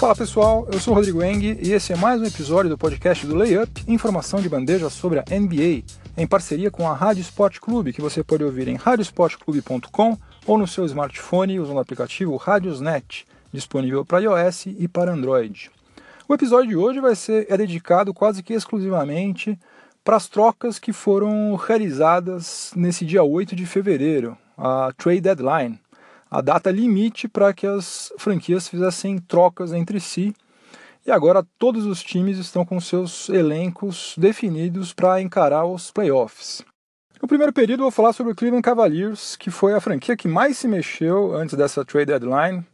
Fala pessoal, eu sou o Rodrigo Eng e esse é mais um episódio do podcast do Layup, informação de bandeja sobre a NBA, em parceria com a Rádio Sport Clube, que você pode ouvir em radiosportclube.com ou no seu smartphone usando o aplicativo Radiosnet, disponível para iOS e para Android. O episódio de hoje vai ser é dedicado quase que exclusivamente para as trocas que foram realizadas nesse dia 8 de fevereiro, a trade deadline a data limite para que as franquias fizessem trocas entre si. E agora todos os times estão com seus elencos definidos para encarar os playoffs. No primeiro período, vou falar sobre o Cleveland Cavaliers, que foi a franquia que mais se mexeu antes dessa trade deadline.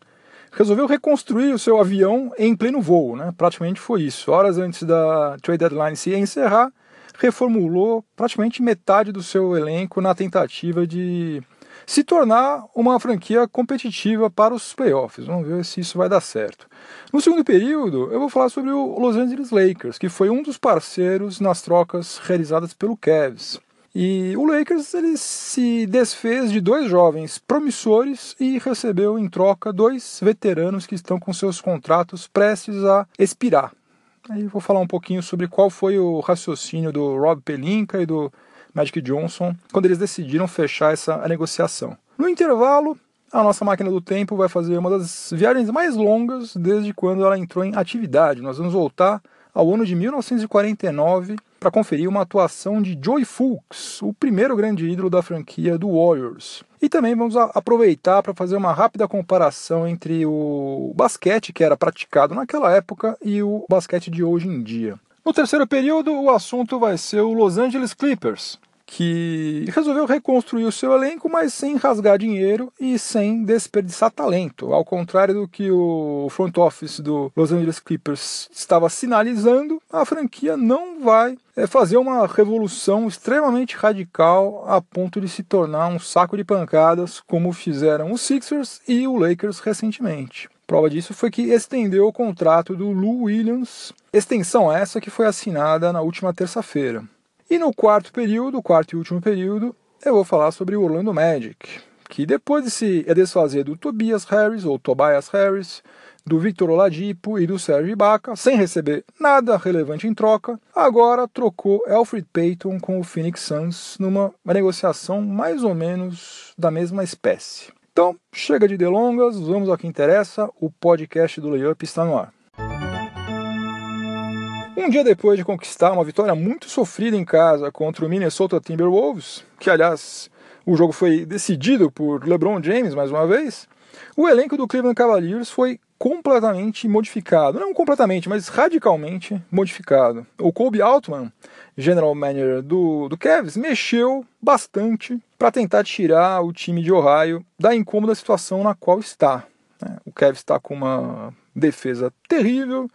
Resolveu reconstruir o seu avião em pleno voo, né? praticamente foi isso. Horas antes da trade deadline se encerrar, reformulou praticamente metade do seu elenco na tentativa de se tornar uma franquia competitiva para os playoffs. Vamos ver se isso vai dar certo. No segundo período, eu vou falar sobre o Los Angeles Lakers, que foi um dos parceiros nas trocas realizadas pelo Cavs. E o Lakers ele se desfez de dois jovens promissores e recebeu em troca dois veteranos que estão com seus contratos prestes a expirar. Aí vou falar um pouquinho sobre qual foi o raciocínio do Rob Pelinka e do Magic Johnson, quando eles decidiram fechar essa negociação. No intervalo, a nossa máquina do tempo vai fazer uma das viagens mais longas desde quando ela entrou em atividade. Nós vamos voltar ao ano de 1949 para conferir uma atuação de Joey Fulks, o primeiro grande ídolo da franquia do Warriors. E também vamos aproveitar para fazer uma rápida comparação entre o basquete que era praticado naquela época e o basquete de hoje em dia. No terceiro período, o assunto vai ser o Los Angeles Clippers, que resolveu reconstruir o seu elenco, mas sem rasgar dinheiro e sem desperdiçar talento. Ao contrário do que o front office do Los Angeles Clippers estava sinalizando, a franquia não vai é, fazer uma revolução extremamente radical a ponto de se tornar um saco de pancadas, como fizeram os Sixers e o Lakers recentemente. Prova disso foi que estendeu o contrato do Lou Williams, extensão essa que foi assinada na última terça-feira. E no quarto período, quarto e último período, eu vou falar sobre o Orlando Magic, que depois de se desfazer do Tobias Harris, ou Tobias Harris, do Victor Oladipo e do Sérgio Ibaka, sem receber nada relevante em troca, agora trocou Alfred Payton com o Phoenix Suns numa negociação mais ou menos da mesma espécie. Então, chega de delongas, vamos ao que interessa, o podcast do Layup está no ar. Um dia depois de conquistar uma vitória muito sofrida em casa contra o Minnesota Timberwolves, que aliás o jogo foi decidido por LeBron James mais uma vez, o elenco do Cleveland Cavaliers foi completamente modificado. Não completamente, mas radicalmente modificado. O Kobe Altman, general manager do, do Cavs, mexeu bastante para tentar tirar o time de Ohio da incômoda situação na qual está. Né? O Cavs está com uma defesa terrível,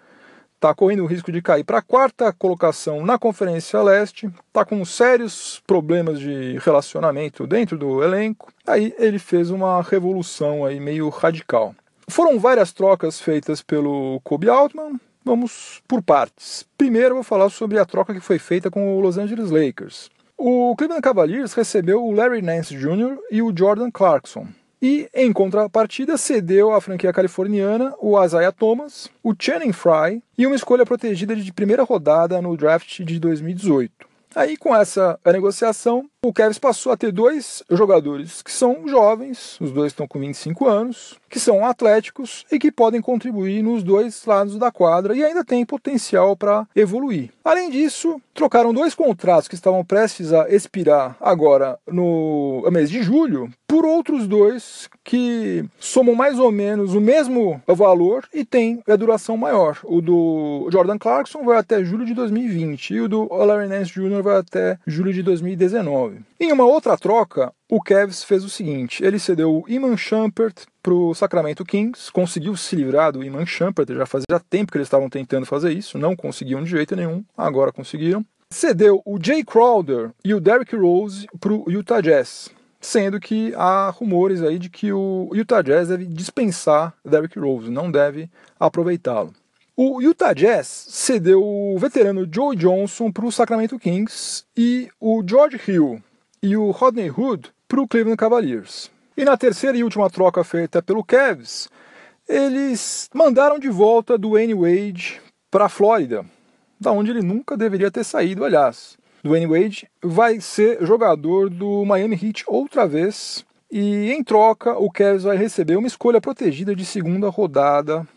está correndo o risco de cair para a quarta colocação na Conferência Leste, está com sérios problemas de relacionamento dentro do elenco. Aí ele fez uma revolução aí meio radical. Foram várias trocas feitas pelo Kobe Altman. Vamos por partes. Primeiro vou falar sobre a troca que foi feita com o Los Angeles Lakers. O Cleveland Cavaliers recebeu o Larry Nance Jr. e o Jordan Clarkson. E, em contrapartida, cedeu à franquia californiana o Isaiah Thomas, o Channing Frye e uma escolha protegida de primeira rodada no draft de 2018. Aí, com essa negociação, o Cavs passou a ter dois jogadores que são jovens, os dois estão com 25 anos, que são atléticos e que podem contribuir nos dois lados da quadra e ainda tem potencial para evoluir. Além disso, trocaram dois contratos que estavam prestes a expirar agora no mês de julho por outros dois que somam mais ou menos o mesmo valor e têm a duração maior. O do Jordan Clarkson vai até julho de 2020 e o do Larry Nance Jr. vai até julho de 2019. Em uma outra troca, o Cavs fez o seguinte: ele cedeu o Iman Shumpert para o Sacramento Kings, conseguiu se livrar do Iman Shumpert, já fazia tempo que eles estavam tentando fazer isso, não conseguiam de jeito nenhum, agora conseguiram. Cedeu o Jay Crowder e o Derrick Rose para o Utah Jazz, sendo que há rumores aí de que o Utah Jazz deve dispensar Derrick Rose, não deve aproveitá-lo. O Utah Jazz cedeu o veterano Joe Johnson para o Sacramento Kings e o George Hill e o Rodney Hood para o Cleveland Cavaliers. E na terceira e última troca feita pelo Cavs, eles mandaram de volta Dwayne Wade para a Flórida, da onde ele nunca deveria ter saído, aliás. Dwayne Wade vai ser jogador do Miami Heat outra vez e em troca o Cavs vai receber uma escolha protegida de segunda rodada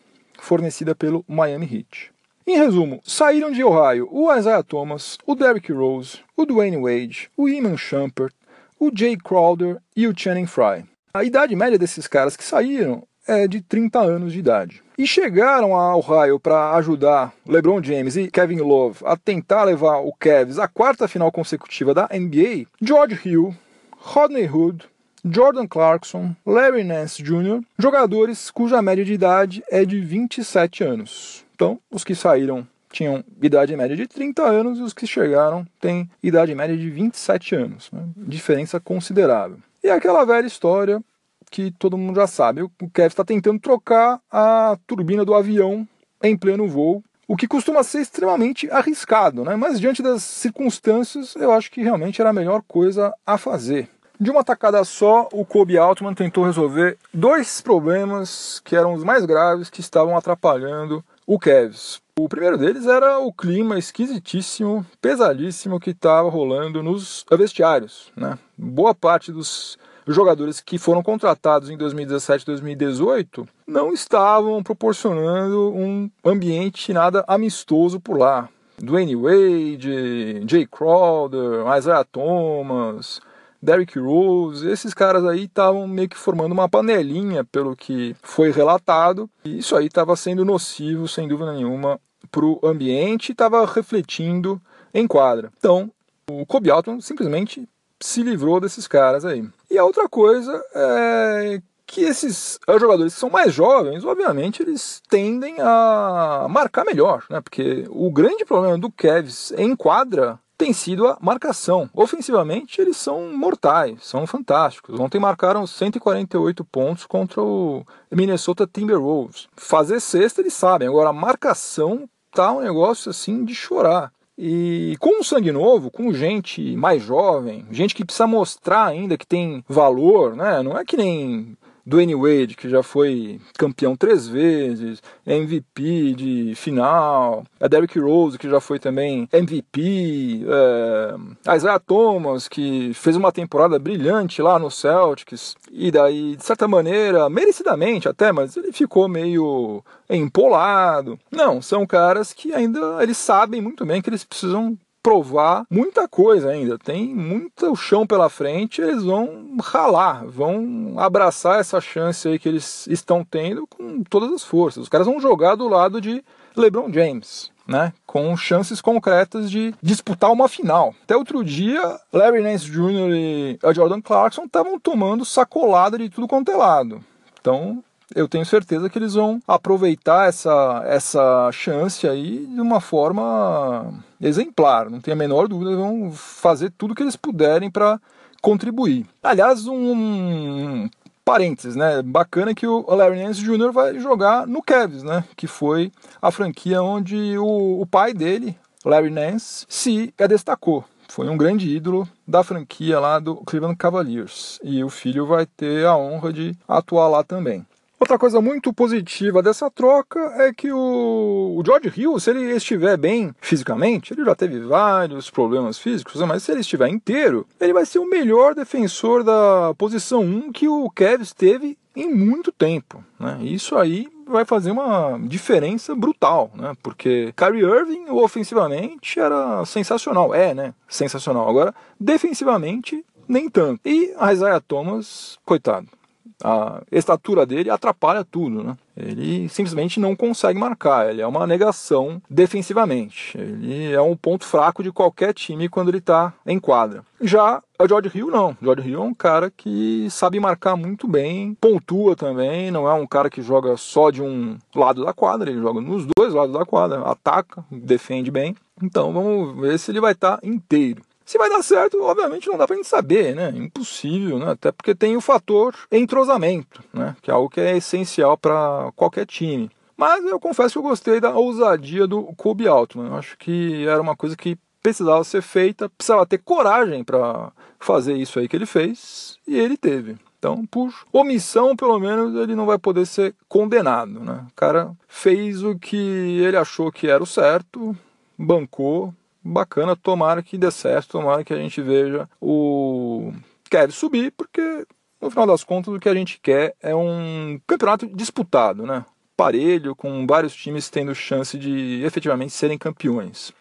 fornecida pelo Miami Heat. Em resumo, saíram de Ohio o Isaiah Thomas, o Derrick Rose, o Dwayne Wade, o Iman Shumpert, o Jay Crowder e o Channing Frye. A idade média desses caras que saíram é de 30 anos de idade. E chegaram a Ohio para ajudar LeBron James e Kevin Love a tentar levar o Cavs à quarta final consecutiva da NBA, George Hill, Rodney Hood, Jordan Clarkson, Larry Nance Jr., jogadores cuja média de idade é de 27 anos. Então, os que saíram tinham idade média de 30 anos e os que chegaram têm idade média de 27 anos. Né? Diferença considerável. E aquela velha história que todo mundo já sabe: o Kevin está tentando trocar a turbina do avião em pleno voo. O que costuma ser extremamente arriscado, né? mas diante das circunstâncias, eu acho que realmente era a melhor coisa a fazer. De uma tacada só, o Kobe Altman tentou resolver dois problemas que eram os mais graves que estavam atrapalhando o Cavs. O primeiro deles era o clima esquisitíssimo, pesadíssimo que estava rolando nos vestiários. Né? Boa parte dos jogadores que foram contratados em 2017 e 2018 não estavam proporcionando um ambiente nada amistoso por lá. Dwayne Wade, Jay Crowder, Isaiah Thomas, Derrick Rose, esses caras aí estavam meio que formando uma panelinha, pelo que foi relatado, e isso aí estava sendo nocivo, sem dúvida nenhuma, para o ambiente e estava refletindo em quadra. Então, o Kobe Altman simplesmente se livrou desses caras aí. E a outra coisa é que esses jogadores que são mais jovens, obviamente, eles tendem a marcar melhor, né? Porque o grande problema do Cavs em quadra tem sido a marcação. Ofensivamente, eles são mortais, são fantásticos. Ontem marcaram 148 pontos contra o Minnesota Timberwolves. Fazer cesta eles sabem, agora a marcação tá um negócio assim de chorar. E com um sangue novo, com gente mais jovem, gente que precisa mostrar ainda que tem valor, né? Não é que nem Dwayne Wade, que já foi campeão três vezes, MVP de final, a Derrick Rose, que já foi também MVP, é, Isaiah Thomas, que fez uma temporada brilhante lá no Celtics, e daí, de certa maneira, merecidamente até, mas ele ficou meio empolado. Não, são caras que ainda eles sabem muito bem que eles precisam provar muita coisa ainda. Tem muito chão pela frente, eles vão ralar, vão abraçar essa chance aí que eles estão tendo com todas as forças. Os caras vão jogar do lado de LeBron James. Né, com chances concretas de disputar uma final. Até outro dia, Larry Nance Jr. e Jordan Clarkson estavam tomando sacolada de tudo quanto é lado. Então, eu tenho certeza que eles vão aproveitar essa, essa chance aí de uma forma exemplar, não tenho a menor dúvida, vão fazer tudo que eles puderem para contribuir. Aliás, um parênteses, né? Bacana que o Larry Nance Jr. vai jogar no Cavs, né? Que foi a franquia onde o, o pai dele, Larry Nance, se destacou. Foi um grande ídolo da franquia lá do Cleveland Cavaliers. E o filho vai ter a honra de atuar lá também. Outra coisa muito positiva dessa troca é que o, George Hill, se ele estiver bem fisicamente, ele já teve vários problemas físicos, mas se ele estiver inteiro, ele vai ser o melhor defensor da posição 1 que o Kevs teve em muito tempo. Né? Isso aí vai fazer uma diferença brutal, né? Porque Kyrie Irving ofensivamente era sensacional, é, né? Sensacional. Agora, defensivamente, nem tanto. E a Isaiah Thomas, coitado, a estatura dele atrapalha tudo, né? Ele simplesmente não consegue marcar, ele é uma negação defensivamente. Ele é um ponto fraco de qualquer time quando ele está em quadra. Já o George Hill não. O George Hill é um cara que sabe marcar muito bem, pontua também, não é um cara que joga só de um lado da quadra, ele joga nos dois lados da quadra, ataca, defende bem. Então vamos ver se ele vai estar tá inteiro. Se vai dar certo, obviamente não dá pra gente saber, né? Impossível, né? Até porque tem o fator entrosamento, né? Que é algo que é essencial para qualquer time. Mas eu confesso que eu gostei da ousadia do Kobe Altman. Eu acho que era uma coisa que precisava ser feita, precisava ter coragem para fazer isso aí que ele fez, e ele teve. Então, por omissão, pelo menos, ele não vai poder ser condenado. Né? O cara fez o que ele achou que era o certo, bancou, bacana, tomara que dê certo, tomara que a gente veja o quer subir, porque no final das contas o que a gente quer é um campeonato disputado, né? Parelho, com vários times tendo chance de efetivamente serem campeões.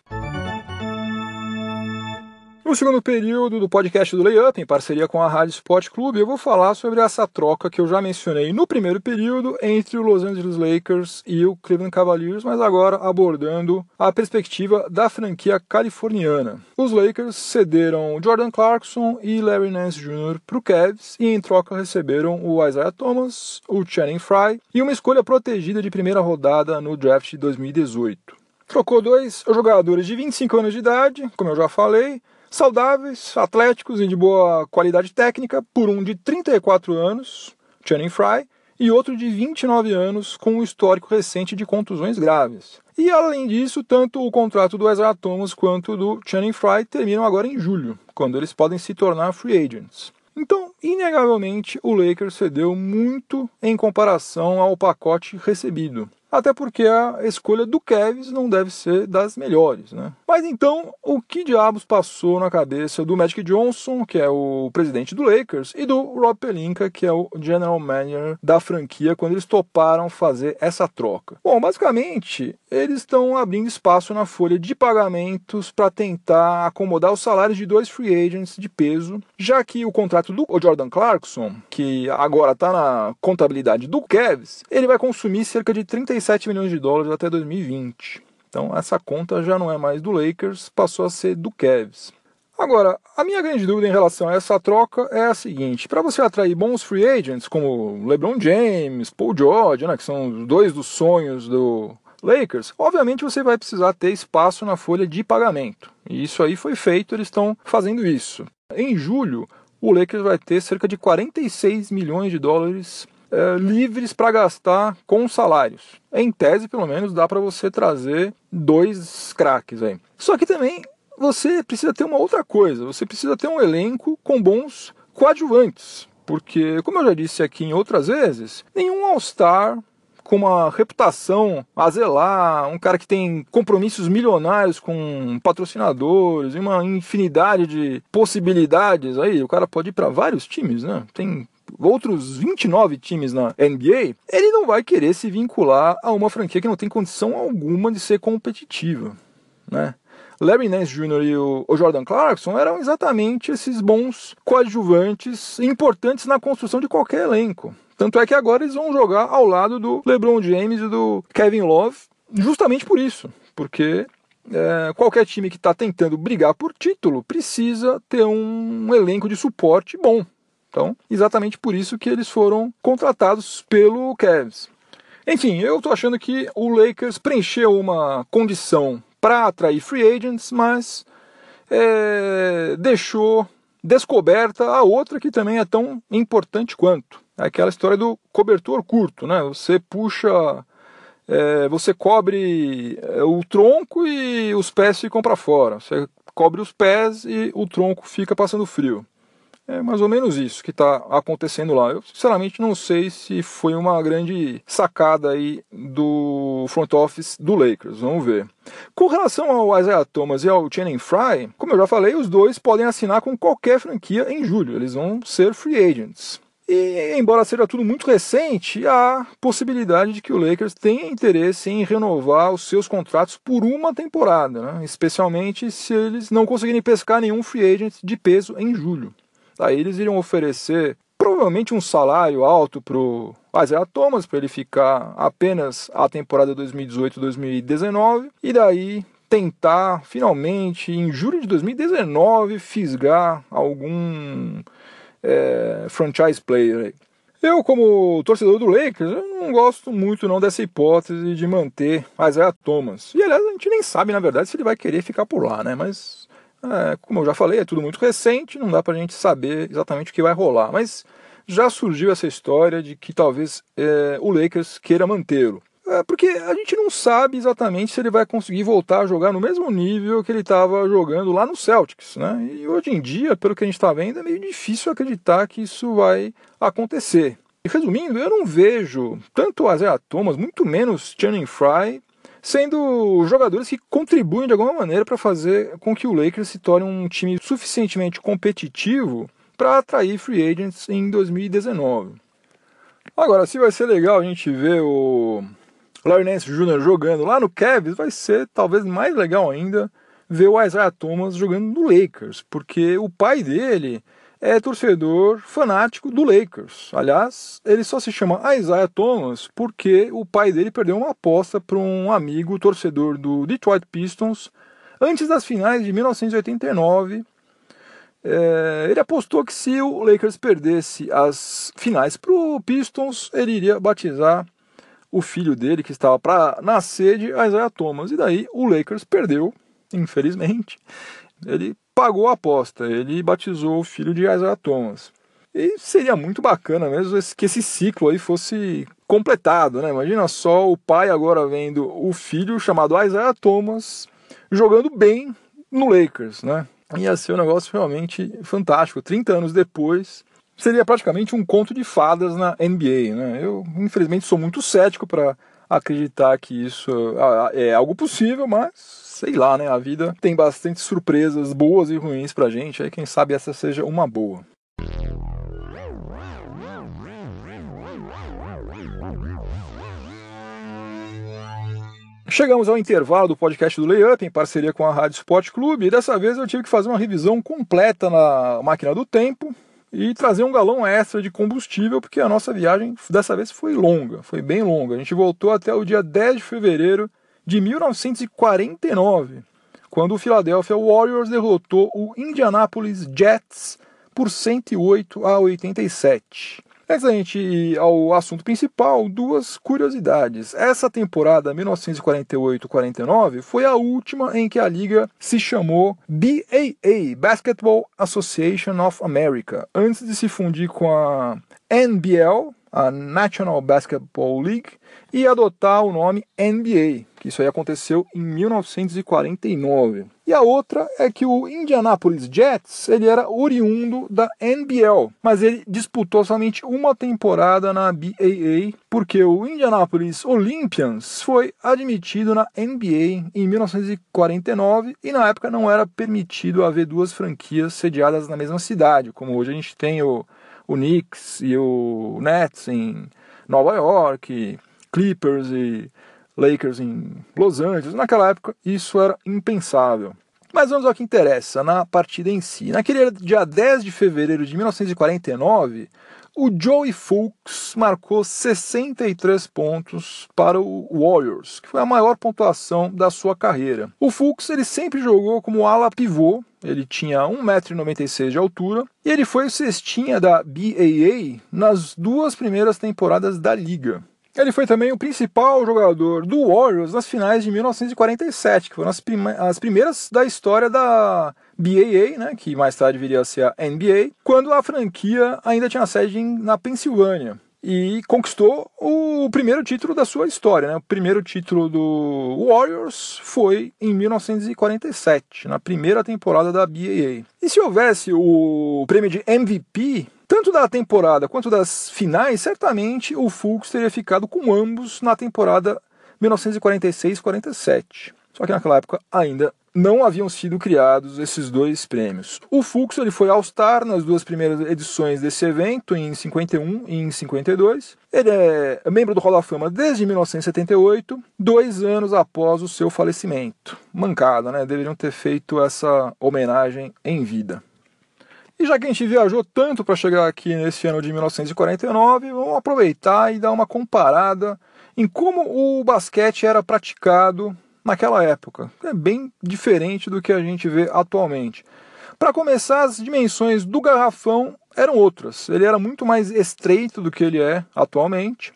No segundo período do podcast do Layup, em parceria com a Rádio Sport Clube, eu vou falar sobre essa troca que eu já mencionei no primeiro período entre o Los Angeles Lakers e o Cleveland Cavaliers, mas agora abordando a perspectiva da franquia californiana. Os Lakers cederam Jordan Clarkson e Larry Nance Jr. para o Cavs e em troca receberam o Isaiah Thomas, o Channing Frye e uma escolha protegida de primeira rodada no draft de 2018. Trocou dois jogadores de 25 anos de idade, como eu já falei, saudáveis, atléticos e de boa qualidade técnica, por um de 34 anos, Channing Frye, e outro de 29 anos com um histórico recente de contusões graves. E além disso, tanto o contrato do Ezra Thomas quanto do Channing Frye terminam agora em julho, quando eles podem se tornar free agents. Então, inegavelmente, o Lakers cedeu muito em comparação ao pacote recebido até porque a escolha do Kevs não deve ser das melhores, né? Mas então, o que diabos passou na cabeça do Magic Johnson, que é o presidente do Lakers, e do Rob Pelinka, que é o general manager da franquia, quando eles toparam fazer essa troca? Bom, basicamente, eles estão abrindo espaço na folha de pagamentos para tentar acomodar os salários de dois free agents de peso, já que o contrato do Jordan Clarkson, que agora está na contabilidade do Cavs, ele vai consumir cerca de 35 37 milhões de dólares até 2020. Então essa conta já não é mais do Lakers, passou a ser do Cavs. Agora, a minha grande dúvida em relação a essa troca é a seguinte: para você atrair bons free agents como LeBron James, Paul George, né, que são dois dos sonhos do Lakers, obviamente você vai precisar ter espaço na folha de pagamento. E isso aí foi feito, eles estão fazendo isso. Em julho, o Lakers vai ter cerca de 46 milhões de dólares é, livres para gastar com salários. Em tese, pelo menos, dá para você trazer dois craques aí. Só que também você precisa ter uma outra coisa. Você precisa ter um elenco com bons coadjuvantes. Porque, como eu já disse aqui em outras vezes, nenhum All-Star com uma reputação a zelar, um cara que tem compromissos milionários com patrocinadores e uma infinidade de possibilidades aí, o cara pode ir para vários times, né? Tem outros 29 times na NBA, ele não vai querer se vincular a uma franquia que não tem condição alguma de ser competitiva, né? Larry Nance Jr. e o Jordan Clarkson eram exatamente esses bons coadjuvantes importantes na construção de qualquer elenco. Tanto é que agora eles vão jogar ao lado do LeBron James e do Kevin Love, justamente por isso, porque é, qualquer time que está tentando brigar por título precisa ter um elenco de suporte bom. Então, exatamente por isso que eles foram contratados pelo Cavs. Enfim, eu estou achando que o Lakers preencheu uma condição para atrair free agents, mas é, deixou descoberta a outra que também é tão importante quanto. É aquela história do cobertor curto, né? Você puxa, é, você cobre é, o tronco e os pés ficam para fora. Você cobre os pés e o tronco fica passando frio. É mais ou menos isso que está acontecendo lá. Eu sinceramente não sei se foi uma grande sacada aí do front office do Lakers. Vamos ver. Com relação ao Isaiah Thomas e ao Channing Frye, como eu já falei, os dois podem assinar com qualquer franquia em julho. Eles vão ser free agents. E, embora seja tudo muito recente, há possibilidade de que o Lakers tenha interesse em renovar os seus contratos por uma temporada, né? especialmente se eles não conseguirem pescar nenhum free agent de peso em julho. Aí eles iriam oferecer provavelmente um salário alto para o Isaiah Thomas, para ele ficar apenas a temporada 2018-2019, e daí tentar finalmente, em julho de 2019, fisgar algum é, franchise player. Eu, como torcedor do Lakers, não gosto muito não dessa hipótese de manter Isaiah Thomas. E aliás, a gente nem sabe, na verdade, se ele vai querer ficar por lá, né? Mas é, como eu já falei, é tudo muito recente, não dá para a gente saber exatamente o que vai rolar. Mas já surgiu essa história de que talvez é, o Lakers queira mantê-lo. É porque a gente não sabe exatamente se ele vai conseguir voltar a jogar no mesmo nível que ele estava jogando lá no Celtics, né? E hoje em dia, pelo que a gente está vendo, é meio difícil acreditar que isso vai acontecer. E resumindo, eu não vejo tanto o Isaiah Thomas, muito menos Channing Fry, sendo jogadores que contribuem de alguma maneira para fazer com que o Lakers se torne um time suficientemente competitivo para atrair free agents em 2019. Agora, se vai ser legal a gente ver o Larry Nance Jr. jogando lá no Cavs, vai ser talvez mais legal ainda ver o Isaiah Thomas jogando no Lakers, porque o pai dele é torcedor fanático do Lakers. Aliás, ele só se chama Isaiah Thomas porque o pai dele perdeu uma aposta para um amigo torcedor do Detroit Pistons antes das finais de 1989 é, ele apostou que se o Lakers perdesse as finais para o Pistons, ele iria batizar o filho dele, que estava para nascer, de Isaiah Thomas. E daí o Lakers perdeu, infelizmente. Ele pagou a aposta, ele batizou o filho de Isaiah Thomas. E seria muito bacana mesmo que esse ciclo aí fosse completado, né? Imagina só o pai agora vendo o filho chamado Isaiah Thomas jogando bem no Lakers, né? ia ser um negócio realmente fantástico. 30 anos depois, seria praticamente um conto de fadas na NBA. Né? Eu, infelizmente, sou muito cético para acreditar que isso é algo possível, mas sei lá, né? A vida tem bastante surpresas boas e ruins pra gente. Aí, quem sabe essa seja uma boa. Chegamos ao intervalo do podcast do Layup em parceria com a Rádio Sport Clube e dessa vez eu tive que fazer uma revisão completa na máquina do tempo e trazer um galão extra de combustível porque a nossa viagem dessa vez foi longa, foi bem longa. A gente voltou até o dia 10 de fevereiro de 1949, quando o Philadelphia Warriors derrotou o Indianapolis Jets por 108 a 87. Antes da gente ir ao assunto principal, duas curiosidades. Essa temporada 1948-49 foi a última em que a liga se chamou BAA, Basketball Association of America, antes de se fundir com a NBL, a National Basketball League, e adotar o nome NBA, que isso aí aconteceu em 1949. E a outra é que o Indianapolis Jets ele era oriundo da NBL, mas ele disputou somente uma temporada na BAA, porque o Indianapolis Olympians foi admitido na NBA em 1949 e na época não era permitido haver duas franquias sediadas na mesma cidade, como hoje a gente tem o, o Knicks e o Nets em Nova York Clippers e Lakers em Los Angeles. Naquela época, isso era impensável. Mas vamos ao que interessa, na partida em si. Naquele dia 10 de fevereiro de 1949, o Joey Fulks marcou 63 pontos para o Warriors, que foi a maior pontuação da sua carreira. O Fulks ele sempre jogou como ala pivô, ele tinha 1,96m de altura e ele foi o cestinha da BAA nas duas primeiras temporadas da liga. Ele foi também o principal jogador do Warriors nas finais de 1947, que foram as, prime as primeiras da história da BAA, né, que mais tarde viria a ser a NBA, quando a franquia ainda tinha sede na Pensilvânia. E conquistou o primeiro título da sua história. Né? O primeiro título do Warriors foi em 1947, na primeira temporada da BAA. E se houvesse o prêmio de MVP, tanto da temporada quanto das finais, certamente o Fulks teria ficado com ambos na temporada 1946-47. Só que naquela época ainda não haviam sido criados esses dois prêmios. O Fulks ele foi All-Star nas duas primeiras edições desse evento, em 51 e em 52. Ele é membro do Hall da Fama desde 1978, dois anos após o seu falecimento. Mancada, né? Deveriam ter feito essa homenagem em vida. E já que a gente viajou tanto para chegar aqui nesse ano de 1949, vamos aproveitar e dar uma comparada em como o basquete era praticado naquela época. É bem diferente do que a gente vê atualmente. Para começar, as dimensões do garrafão eram outras. Ele era muito mais estreito do que ele é atualmente,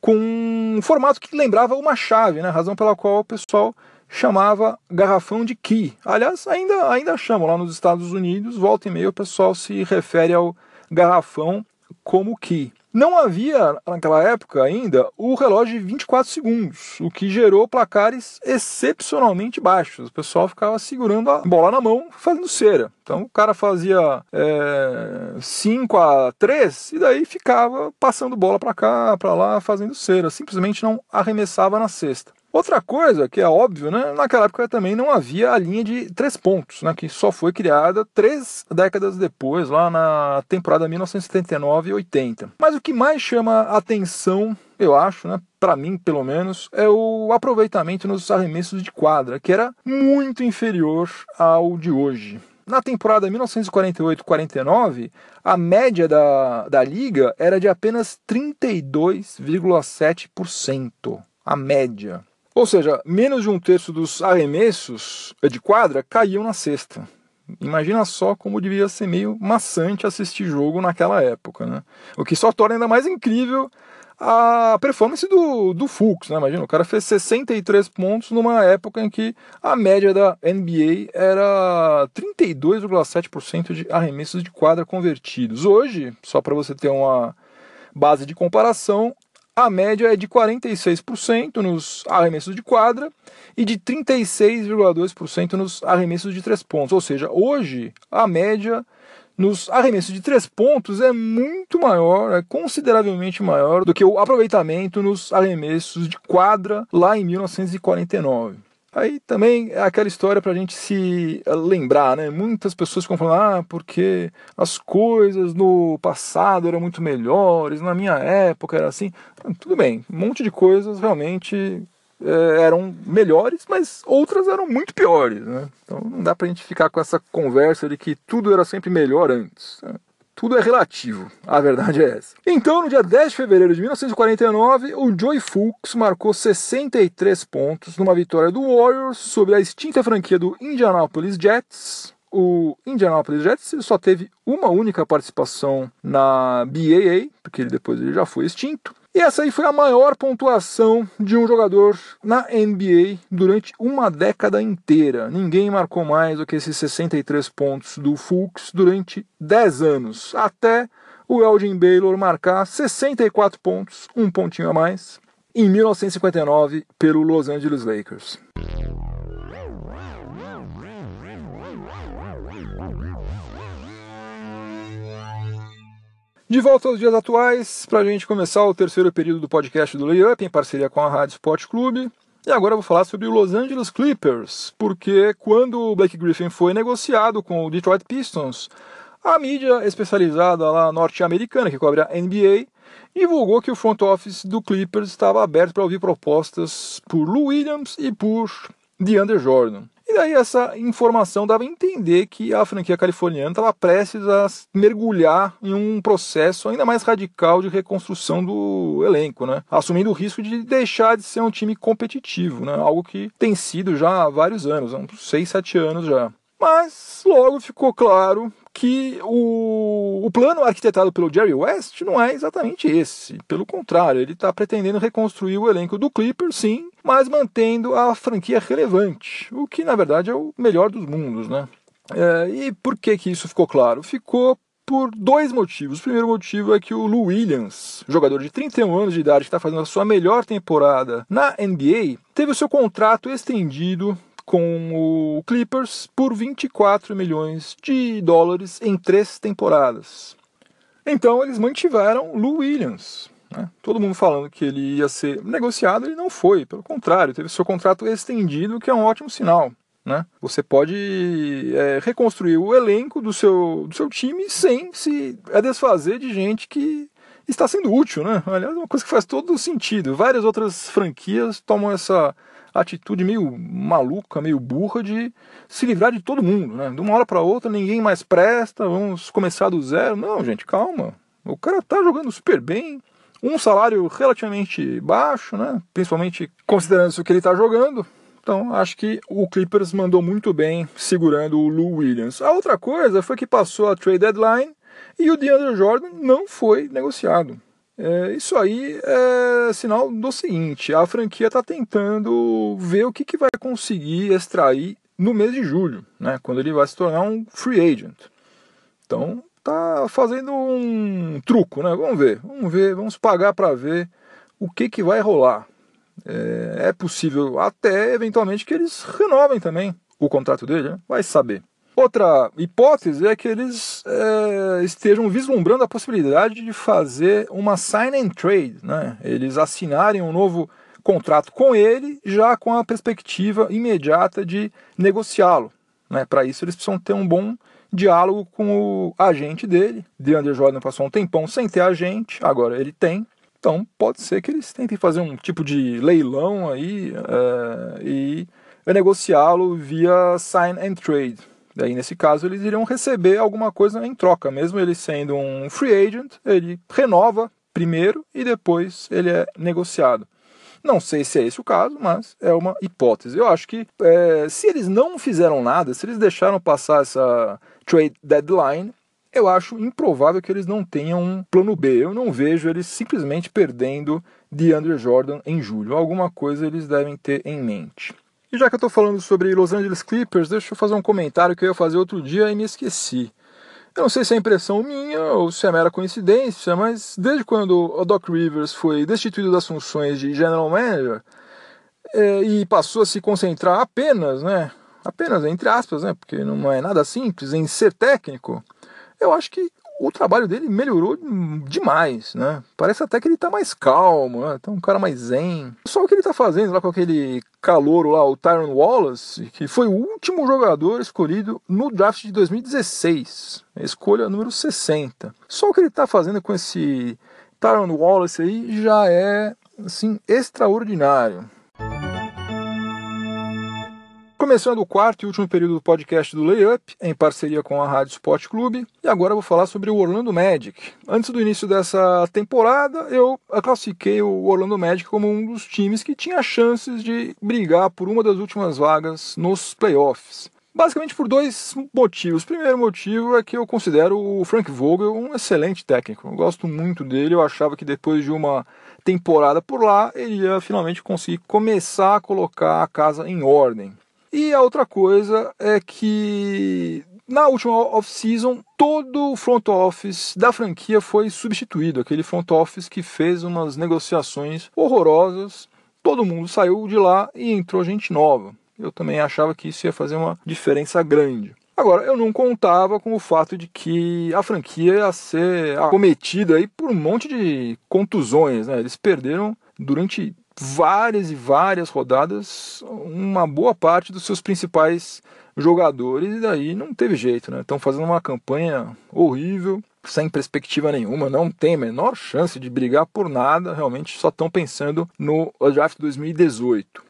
com um formato que lembrava uma chave, né? razão pela qual o pessoal chamava garrafão de key. Aliás, ainda, ainda chamam lá nos Estados Unidos, volta e meia o pessoal se refere ao garrafão como key. Não havia, naquela época ainda, o relógio de 24 segundos, o que gerou placares excepcionalmente baixos. O pessoal ficava segurando a bola na mão, fazendo cera. Então o cara fazia é, 5 a 3 e daí ficava passando bola para cá, para lá, fazendo cera. Simplesmente não arremessava na cesta. Outra coisa que é óbvio, né? Naquela época também não havia a linha de três pontos, né? Que só foi criada três décadas depois, lá na temporada 1979 e 80. Mas o que mais chama atenção, eu acho, né? Para mim, pelo menos, é o aproveitamento nos arremessos de quadra, que era muito inferior ao de hoje. Na temporada 1948-49, a média da, da liga era de apenas 32,7%. A média. Ou seja, menos de um terço dos arremessos de quadra caíam na cesta. Imagina só como devia ser meio maçante assistir jogo naquela época, né? O que só torna ainda mais incrível a performance do, do Fulks, né? Imagina, o cara fez 63 pontos numa época em que a média da NBA era 32,7% de arremessos de quadra convertidos. Hoje, só para você ter uma base de comparação, a média é de 46% nos arremessos de quadra e de 36,2% nos arremessos de três pontos. Ou seja, hoje a média nos arremessos de três pontos é muito maior, é consideravelmente maior do que o aproveitamento nos arremessos de quadra lá em 1949. Aí também é aquela história para a gente se lembrar, né? Muitas pessoas ficam falando, ah, porque as coisas no passado eram muito melhores, na minha época era assim. Tudo bem, um monte de coisas realmente é, eram melhores, mas outras eram muito piores, né? Então não dá para a gente ficar com essa conversa de que tudo era sempre melhor antes. Né? Tudo é relativo, a verdade é essa. Então, no dia 10 de fevereiro de 1949, o Joey Fulks marcou 63 pontos numa vitória do Warriors sobre a extinta franquia do Indianapolis Jets. O Indianapolis Jets só teve uma única participação na BAA, porque ele depois ele já foi extinto. E essa aí foi a maior pontuação de um jogador na NBA durante uma década inteira. Ninguém marcou mais do que esses 63 pontos do Fulks durante 10 anos, até o Elgin Baylor marcar 64 pontos, um pontinho a mais, em 1959 pelo Los Angeles Lakers. De volta aos dias atuais, para a gente começar o terceiro período do podcast do Layup, em parceria com a Rádio Sport Clube. E agora eu vou falar sobre o Los Angeles Clippers, porque quando o Blake Griffin foi negociado com o Detroit Pistons, a mídia especializada lá norte-americana, que cobre a NBA, divulgou que o front office do Clippers estava aberto para ouvir propostas por Lou Williams e por DeAndre Jordan. E daí essa informação dava a entender que a franquia californiana estava prestes a mergulhar em um processo ainda mais radical de reconstrução do elenco, né? Assumindo o risco de deixar de ser um time competitivo, né? Algo que tem sido já há vários anos, uns 6, 7 anos já. Mas logo ficou claro que o, o plano arquitetado pelo Jerry West não é exatamente esse. Pelo contrário, ele está pretendendo reconstruir o elenco do Clippers, sim, mas mantendo a franquia relevante, o que na verdade é o melhor dos mundos, né? É, e por que, que isso ficou claro? Ficou por dois motivos. O primeiro motivo é que o Lou Williams, jogador de 31 anos de idade que está fazendo a sua melhor temporada na NBA, teve o seu contrato estendido com o Clippers por 24 milhões de dólares em três temporadas. Então eles mantiveram Lou Williams. Né? Todo mundo falando que ele ia ser negociado, ele não foi. Pelo contrário, teve seu contrato estendido, que é um ótimo sinal. Né? Você pode é, reconstruir o elenco do seu, do seu time sem se desfazer de gente que está sendo útil. Né? Aliás, é uma coisa que faz todo sentido. Várias outras franquias tomam essa atitude meio maluca, meio burra de se livrar de todo mundo, né? De uma hora para outra ninguém mais presta, vamos começar do zero. Não, gente, calma. O cara tá jogando super bem, um salário relativamente baixo, né? Principalmente considerando o que ele tá jogando. Então, acho que o Clippers mandou muito bem segurando o Lou Williams. A outra coisa foi que passou a trade deadline e o DeAndre Jordan não foi negociado. É, isso aí é sinal do seguinte: a franquia está tentando ver o que, que vai conseguir extrair no mês de julho, né, quando ele vai se tornar um free agent. Então, tá fazendo um truco, né? Vamos ver, vamos ver, vamos pagar para ver o que, que vai rolar. É, é, possível até eventualmente que eles renovem também o contrato dele, né? vai saber. Outra hipótese é que eles é, estejam vislumbrando a possibilidade de fazer uma sign and trade, né? Eles assinarem um novo contrato com ele, já com a perspectiva imediata de negociá-lo. Né? Para isso, eles precisam ter um bom diálogo com o agente dele. DeAndre Jordan passou um tempão sem ter agente, agora ele tem. Então pode ser que eles tentem fazer um tipo de leilão aí é, e negociá-lo via sign and trade. Daí, nesse caso, eles iriam receber alguma coisa em troca, mesmo ele sendo um free agent, ele renova primeiro e depois ele é negociado. Não sei se é esse o caso, mas é uma hipótese. Eu acho que é, se eles não fizeram nada, se eles deixaram passar essa trade deadline, eu acho improvável que eles não tenham um plano B. Eu não vejo eles simplesmente perdendo de Andrew Jordan em julho. Alguma coisa eles devem ter em mente. E já que eu estou falando sobre Los Angeles Clippers, deixa eu fazer um comentário que eu ia fazer outro dia e me esqueci. Eu não sei se é impressão minha ou se é mera coincidência, mas desde quando o Doc Rivers foi destituído das funções de general manager é, e passou a se concentrar apenas, né, apenas entre aspas, né, porque não é nada simples, em ser técnico, eu acho que o trabalho dele melhorou demais, né? Parece até que ele tá mais calmo, né? Tá um cara mais zen. Só o que ele tá fazendo lá com aquele calouro lá, o Tyron Wallace, que foi o último jogador escolhido no draft de 2016, escolha número 60. Só o que ele tá fazendo com esse Tyron Wallace aí já é, assim, extraordinário. Começando o quarto e último período do podcast do Layup, em parceria com a Rádio Sport Clube, e agora eu vou falar sobre o Orlando Magic. Antes do início dessa temporada, eu classifiquei o Orlando Magic como um dos times que tinha chances de brigar por uma das últimas vagas nos playoffs. Basicamente por dois motivos. O primeiro motivo é que eu considero o Frank Vogel um excelente técnico. Eu gosto muito dele, eu achava que depois de uma temporada por lá, ele ia finalmente conseguir começar a colocar a casa em ordem. E a outra coisa é que na última off-season, todo o front office da franquia foi substituído. Aquele front office que fez umas negociações horrorosas. Todo mundo saiu de lá e entrou gente nova. Eu também achava que isso ia fazer uma diferença grande. Agora, eu não contava com o fato de que a franquia ia ser acometida aí por um monte de contusões. Né? Eles perderam durante várias e várias rodadas uma boa parte dos seus principais jogadores e daí não teve jeito, né? Estão fazendo uma campanha horrível, sem perspectiva nenhuma, não tem a menor chance de brigar por nada, realmente só estão pensando no draft 2018.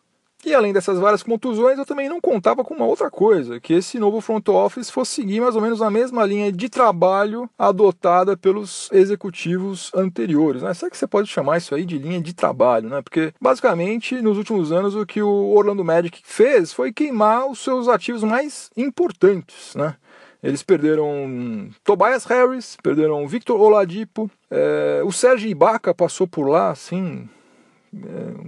E além dessas várias contusões, eu também não contava com uma outra coisa, que esse novo front office fosse seguir mais ou menos a mesma linha de trabalho adotada pelos executivos anteriores. Né? Será que você pode chamar isso aí de linha de trabalho? Né? Porque, basicamente, nos últimos anos, o que o Orlando Magic fez foi queimar os seus ativos mais importantes. Né? Eles perderam Tobias Harris, perderam Victor Oladipo, é, o Sérgio Ibaka passou por lá, assim,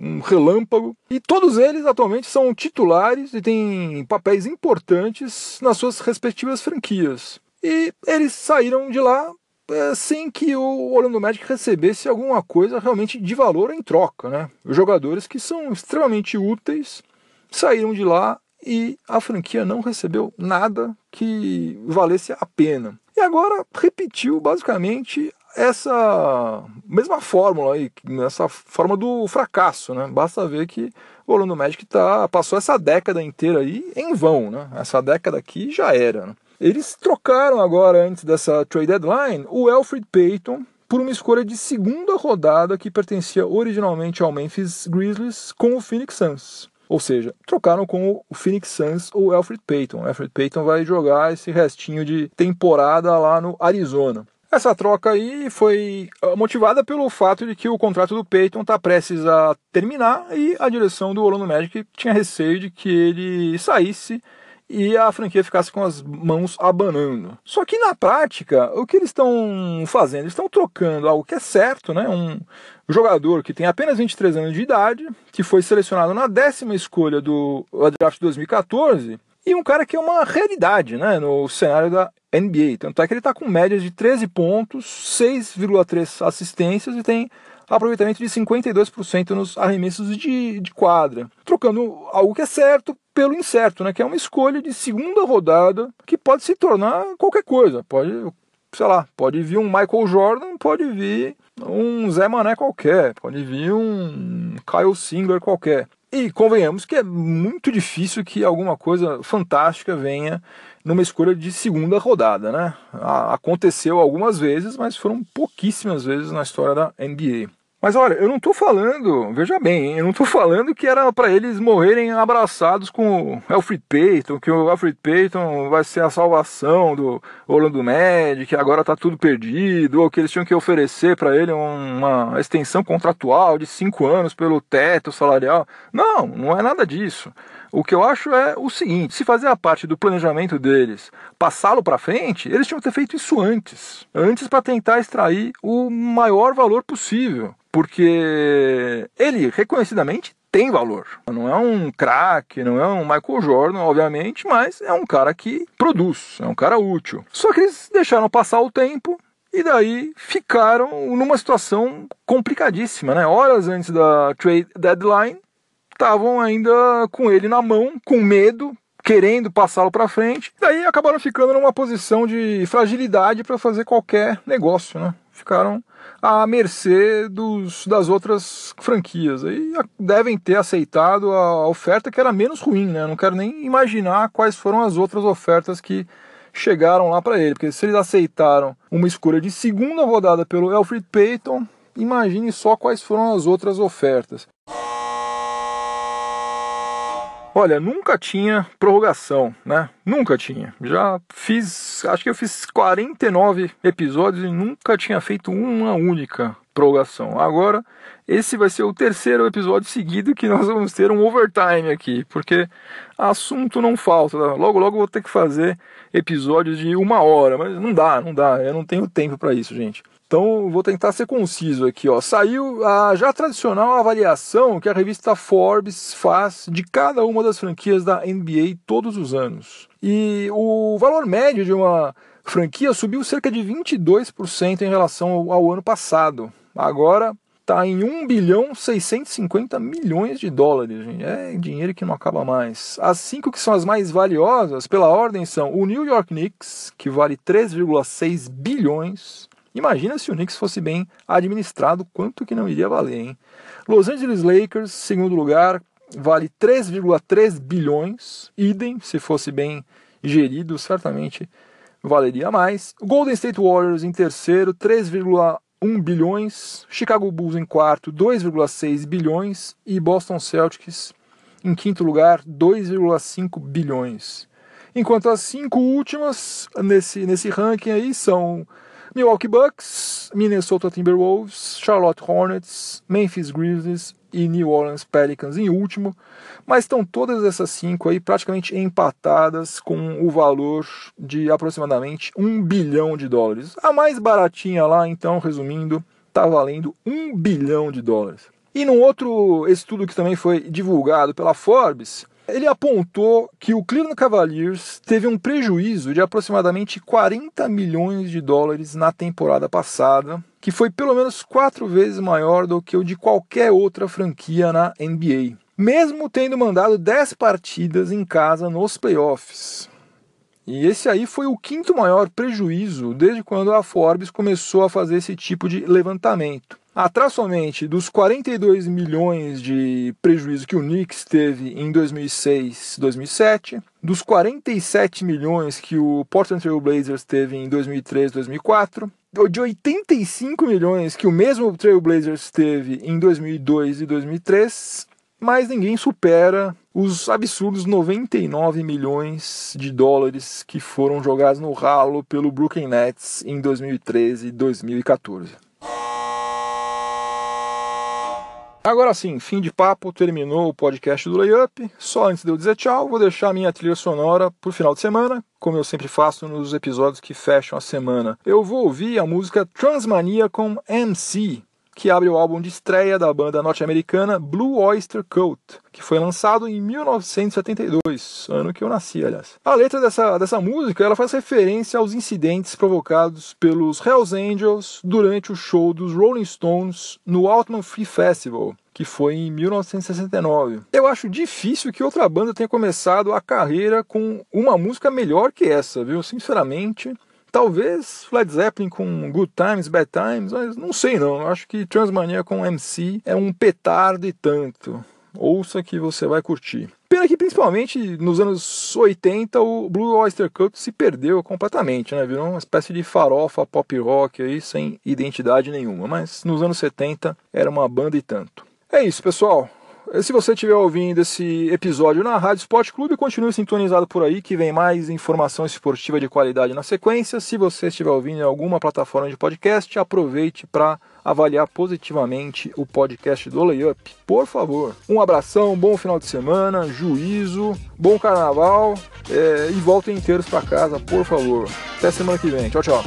um relâmpago. E todos eles atualmente são titulares e têm papéis importantes nas suas respectivas franquias. E eles saíram de lá é, sem que o Orlando Magic recebesse alguma coisa realmente de valor em troca. Né? Jogadores que são extremamente úteis saíram de lá e a franquia não recebeu nada que valesse a pena. E agora repetiu basicamente essa mesma fórmula aí, essa forma do fracasso, né? Basta ver que o Orlando Magic tá, passou essa década inteira aí em vão, né? Essa década aqui já era. Né? Eles trocaram agora, antes dessa trade deadline, o Alfred Payton por uma escolha de segunda rodada que pertencia originalmente ao Memphis Grizzlies com o Phoenix Suns. Ou seja, trocaram com o Phoenix Suns o Alfred Payton. O Alfred Payton vai jogar esse restinho de temporada lá no Arizona. Essa troca aí foi ah, motivada pelo fato de que o contrato do Peyton está prestes a terminar e a direção do Orlando Magic tinha receio de que ele saísse e a franquia ficasse com as mãos abanando. Só que na prática, o que eles estão fazendo? Estão trocando algo que é certo, né? Um jogador que tem apenas 23 anos de idade, que foi selecionado na décima escolha do draft 2014, e um cara que é uma realidade né, no cenário da NBA. Tanto é que ele está com médias de 13 pontos, 6,3 assistências e tem aproveitamento de 52% nos arremessos de, de quadra. Trocando algo que é certo pelo incerto, né? Que é uma escolha de segunda rodada que pode se tornar qualquer coisa. Pode, sei lá, pode vir um Michael Jordan, pode vir um Zé Mané qualquer, pode vir um Kyle Singler qualquer. E convenhamos que é muito difícil que alguma coisa fantástica venha numa escolha de segunda rodada, né? Aconteceu algumas vezes, mas foram pouquíssimas vezes na história da NBA. Mas olha, eu não estou falando, veja bem, eu não estou falando que era para eles morrerem abraçados com o Alfred Payton, que o Alfred Payton vai ser a salvação do Orlando Magic, que agora está tudo perdido, ou que eles tinham que oferecer para ele uma extensão contratual de cinco anos pelo teto salarial. Não, não é nada disso. O que eu acho é o seguinte: se fazer a parte do planejamento deles, passá-lo para frente, eles tinham que ter feito isso antes. Antes para tentar extrair o maior valor possível. Porque ele reconhecidamente tem valor. Não é um craque, não é um Michael Jordan, obviamente, mas é um cara que produz, é um cara útil. Só que eles deixaram passar o tempo e daí ficaram numa situação complicadíssima, né? Horas antes da trade deadline, estavam ainda com ele na mão, com medo, querendo passá-lo para frente. Daí acabaram ficando numa posição de fragilidade para fazer qualquer negócio, né? Ficaram à mercê dos, das outras franquias. Aí devem ter aceitado a oferta que era menos ruim, né? Não quero nem imaginar quais foram as outras ofertas que chegaram lá para ele, porque se eles aceitaram uma escolha de segunda rodada pelo Alfred Payton, imagine só quais foram as outras ofertas. Olha, nunca tinha prorrogação, né? Nunca tinha. Já fiz, acho que eu fiz 49 episódios e nunca tinha feito uma única prorrogação. Agora, esse vai ser o terceiro episódio seguido que nós vamos ter um overtime aqui, porque assunto não falta. Né? Logo, logo vou ter que fazer episódios de uma hora, mas não dá, não dá. Eu não tenho tempo para isso, gente. Então vou tentar ser conciso aqui. Ó. Saiu a já tradicional avaliação que a revista Forbes faz de cada uma das franquias da NBA todos os anos. E o valor médio de uma franquia subiu cerca de 22% em relação ao, ao ano passado. Agora está em 1 bilhão 650 milhões de dólares. Gente. É dinheiro que não acaba mais. As cinco que são as mais valiosas, pela ordem, são o New York Knicks, que vale 3,6 bilhões. Imagina se o Knicks fosse bem administrado, quanto que não iria valer, hein? Los Angeles Lakers, segundo lugar, vale 3,3 bilhões. Idem, se fosse bem gerido, certamente valeria mais. Golden State Warriors em terceiro, 3,1 bilhões. Chicago Bulls em quarto, 2,6 bilhões. E Boston Celtics em quinto lugar, 2,5 bilhões. Enquanto as cinco últimas nesse, nesse ranking aí são Milwaukee Bucks, Minnesota Timberwolves, Charlotte Hornets, Memphis Grizzlies e New Orleans Pelicans em último, mas estão todas essas cinco aí praticamente empatadas com o valor de aproximadamente um bilhão de dólares. A mais baratinha lá, então, resumindo, está valendo um bilhão de dólares. E num outro estudo que também foi divulgado pela Forbes, ele apontou que o Cleveland Cavaliers teve um prejuízo de aproximadamente 40 milhões de dólares na temporada passada, que foi pelo menos quatro vezes maior do que o de qualquer outra franquia na NBA, mesmo tendo mandado 10 partidas em casa nos playoffs. E esse aí foi o quinto maior prejuízo desde quando a Forbes começou a fazer esse tipo de levantamento. Atrás somente dos 42 milhões de prejuízo que o Knicks teve em 2006, 2007, dos 47 milhões que o Portland Trail Blazers teve em 2003, 2004, de 85 milhões que o mesmo Trail Blazers teve em 2002 e 2003, mas ninguém supera os absurdos 99 milhões de dólares que foram jogados no ralo pelo Brooklyn Nets em 2013 e 2014. Agora sim, fim de papo, terminou o podcast do Layup. Só antes de eu dizer tchau, vou deixar minha trilha sonora pro final de semana, como eu sempre faço nos episódios que fecham a semana. Eu vou ouvir a música Transmania com MC, que abre o álbum de estreia da banda norte-americana Blue Oyster Cult, que foi lançado em 1972, ano que eu nasci, aliás. A letra dessa, dessa música ela faz referência aos incidentes provocados pelos Hells Angels durante o show dos Rolling Stones no Altman Free Festival, que foi em 1969. Eu acho difícil que outra banda tenha começado a carreira com uma música melhor que essa, viu? Sinceramente, Talvez Led Zeppelin com Good Times, Bad Times, mas não sei não. Eu acho que Transmania com MC é um petardo e tanto. Ouça que você vai curtir. Pena que principalmente nos anos 80 o Blue Oyster Cult se perdeu completamente, né? Virou uma espécie de farofa pop rock aí sem identidade nenhuma. Mas nos anos 70 era uma banda e tanto. É isso, pessoal. Se você estiver ouvindo esse episódio na Rádio Esporte Clube, continue sintonizado por aí que vem mais informação esportiva de qualidade na sequência. Se você estiver ouvindo em alguma plataforma de podcast, aproveite para avaliar positivamente o podcast do Layup, por favor. Um abração, bom final de semana, juízo, bom carnaval é, e voltem inteiros para casa, por favor. Até semana que vem. Tchau, tchau.